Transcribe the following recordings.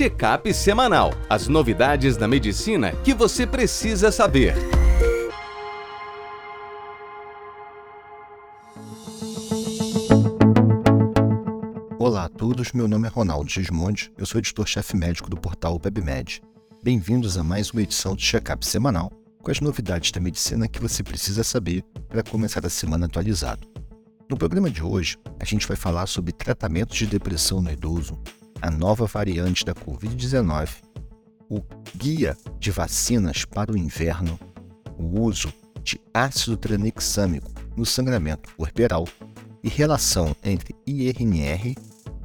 Checkup semanal. As novidades da medicina que você precisa saber. Olá a todos, meu nome é Ronaldo Gismondi, eu sou editor-chefe médico do portal WebMed. Bem-vindos a mais uma edição de Checkup semanal com as novidades da medicina que você precisa saber para começar a semana atualizado. No programa de hoje, a gente vai falar sobre tratamentos de depressão no idoso, a nova variante da Covid-19, o guia de vacinas para o inverno, o uso de ácido tranexâmico no sangramento corporal e relação entre IRNR,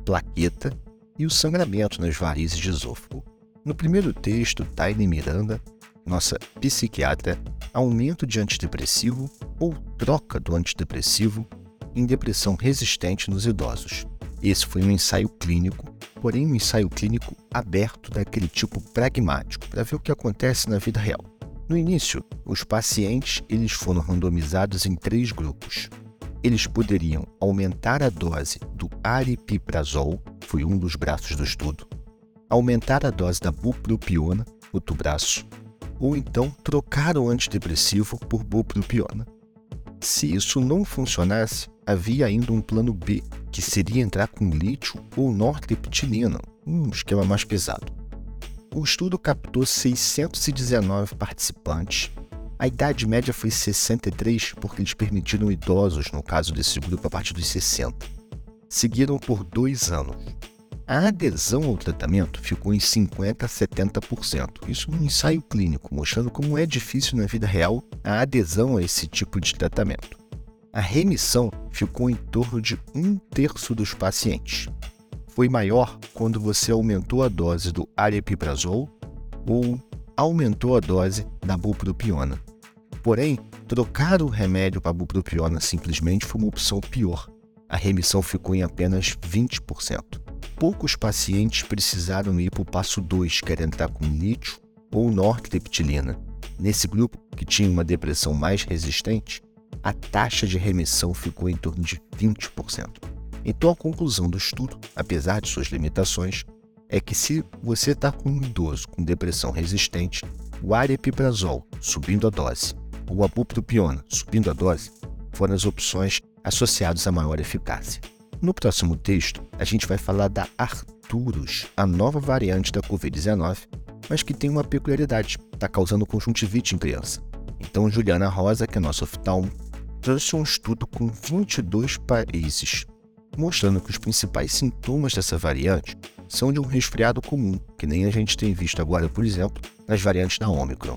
plaqueta e o sangramento nas varizes de esôfago. No primeiro texto, Taine Miranda, nossa psiquiatra, aumento de antidepressivo ou troca do antidepressivo em depressão resistente nos idosos. Esse foi um ensaio clínico, porém um ensaio clínico aberto daquele tipo pragmático, para ver o que acontece na vida real. No início, os pacientes eles foram randomizados em três grupos. Eles poderiam aumentar a dose do aripiprazol, foi um dos braços do estudo, aumentar a dose da bupropiona, outro braço, ou então trocar o antidepressivo por bupropiona. Se isso não funcionasse, havia ainda um plano B, que seria entrar com lítio ou nortriptilina, um esquema mais pesado. O estudo captou 619 participantes. A idade média foi 63 porque eles permitiram idosos, no caso desse grupo, a partir dos 60. Seguiram por dois anos. A adesão ao tratamento ficou em 50 a 70%. Isso num ensaio clínico, mostrando como é difícil na vida real a adesão a esse tipo de tratamento. A remissão ficou em torno de um terço dos pacientes. Foi maior quando você aumentou a dose do aripiprazol ou aumentou a dose da bupropiona. Porém, trocar o remédio para a bupropiona simplesmente foi uma opção pior. A remissão ficou em apenas 20%. Poucos pacientes precisaram ir para o passo 2, que entrar com lítio ou nortriptilina. Nesse grupo, que tinha uma depressão mais resistente, a taxa de remissão ficou em torno de 20%. Então, a conclusão do estudo, apesar de suas limitações, é que se você está com um idoso com depressão resistente, o aripiprazol subindo a dose ou a bupropiona subindo a dose foram as opções associadas a maior eficácia. No próximo texto, a gente vai falar da Arturus, a nova variante da Covid-19, mas que tem uma peculiaridade, está causando conjuntivite em criança. Então, Juliana Rosa, que é nossa oftalmo, trouxe um estudo com 22 países, mostrando que os principais sintomas dessa variante são de um resfriado comum, que nem a gente tem visto agora, por exemplo, nas variantes da Omicron.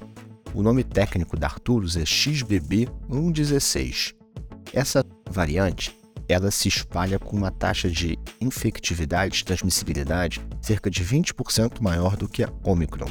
O nome técnico da Arturus é XBB116. Essa variante ela se espalha com uma taxa de infectividade, transmissibilidade, cerca de 20% maior do que a Omicron.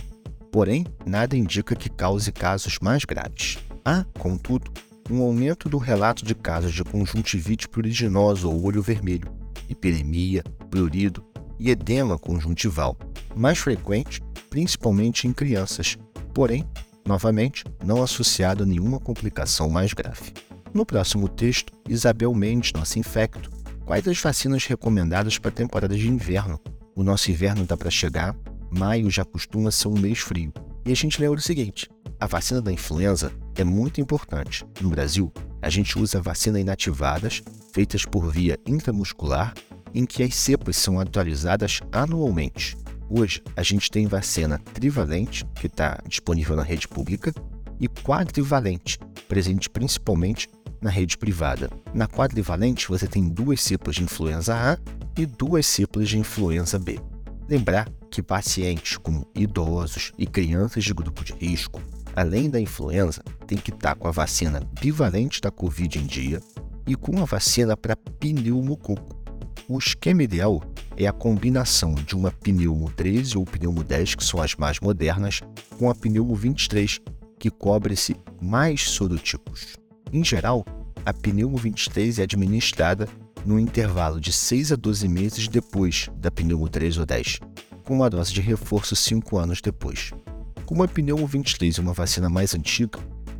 Porém, nada indica que cause casos mais graves. Há, contudo, um aumento do relato de casos de conjuntivite pruriginosa ou olho vermelho, hiperemia, prurido e edema conjuntival, mais frequente principalmente em crianças, porém, novamente, não associado a nenhuma complicação mais grave. No próximo texto, Isabel Mendes, nossa infecto, quais as vacinas recomendadas para a temporada de inverno? O nosso inverno está para chegar, maio já costuma ser um mês frio. E a gente lembra o seguinte: a vacina da influenza é muito importante. No Brasil, a gente usa vacina inativadas, feitas por via intramuscular, em que as cepas são atualizadas anualmente. Hoje, a gente tem vacina trivalente, que está disponível na rede pública, e quadrivalente, presente principalmente na rede privada. Na quadrivalente, você tem duas cepas de influenza A e duas cepas de influenza B. Lembrar que pacientes como idosos e crianças de grupo de risco além da influenza, tem que estar com a vacina bivalente da Covid em dia e com a vacina para pneumococo. O esquema ideal é a combinação de uma pneumo 13 ou pneumo 10, que são as mais modernas, com a pneumo 23, que cobre-se mais sorotipos. Em geral, a pneumo 23 é administrada no intervalo de 6 a 12 meses depois da pneumo 3 ou 10, com uma dose de reforço 5 anos depois. Como a pneumo 23 é uma vacina mais antiga,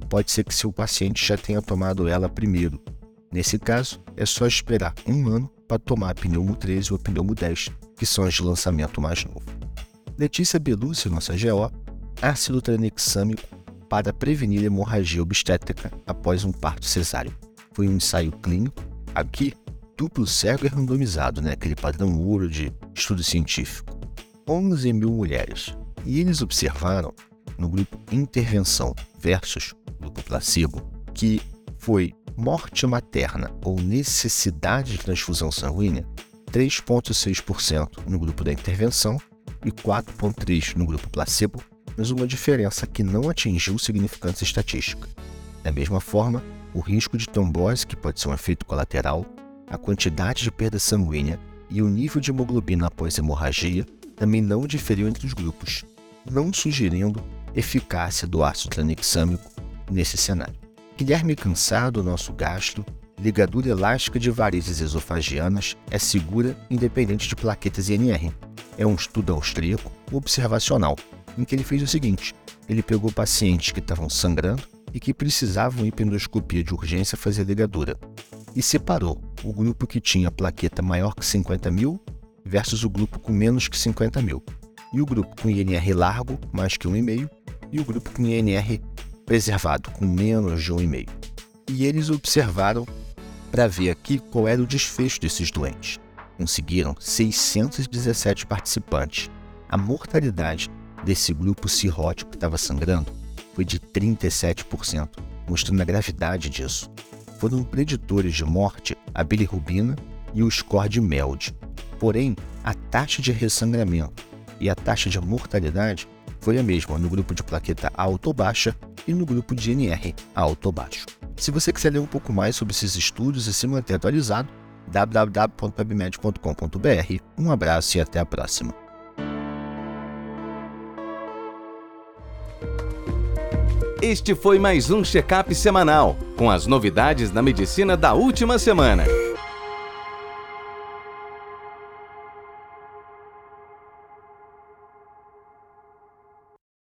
pode ser que seu paciente já tenha tomado ela primeiro. Nesse caso, é só esperar um ano para tomar a pneumo 13 ou a pneumo 10, que são as de lançamento mais novo. Letícia Belucci, nossa GO, ácido tranexâmico para prevenir hemorragia obstétrica após um parto cesáreo. Foi um ensaio clínico, aqui, duplo cego e randomizado, né? aquele padrão ouro de estudo científico. 11 mil mulheres. E eles observaram, no grupo intervenção versus grupo placebo, que foi morte materna ou necessidade de transfusão sanguínea 3,6% no grupo da intervenção e 4,3% no grupo placebo, mas uma diferença que não atingiu significância estatística. Da mesma forma, o risco de trombose, que pode ser um efeito colateral, a quantidade de perda sanguínea e o nível de hemoglobina após hemorragia também não diferiu entre os grupos, não sugerindo eficácia do ácido tranexâmico nesse cenário. Guilherme Cansado, nosso gastro, ligadura elástica de varizes esofagianas é segura independente de plaquetas INR. É um estudo austríaco observacional, em que ele fez o seguinte: ele pegou pacientes que estavam sangrando e que precisavam ir endoscopia de urgência fazer ligadura, e separou o grupo que tinha plaqueta maior que 50 mil versus o grupo com menos que 50 mil, e o grupo com INR largo, mais que 1,5, e o grupo com INR preservado, com menos de 1,5. E eles observaram para ver aqui qual era o desfecho desses doentes. Conseguiram 617 participantes. A mortalidade desse grupo cirrótico que estava sangrando foi de 37%, mostrando a gravidade disso. Foram preditores de morte a bilirrubina e o score de MELD. Porém, a taxa de ressangramento e a taxa de mortalidade foi a mesma no grupo de plaqueta alto ou baixa e no grupo de NR alto ou baixo. Se você quiser ler um pouco mais sobre esses estudos e se manter atualizado, www.pubmed.com.br. Um abraço e até a próxima. Este foi mais um check-up semanal com as novidades da medicina da última semana.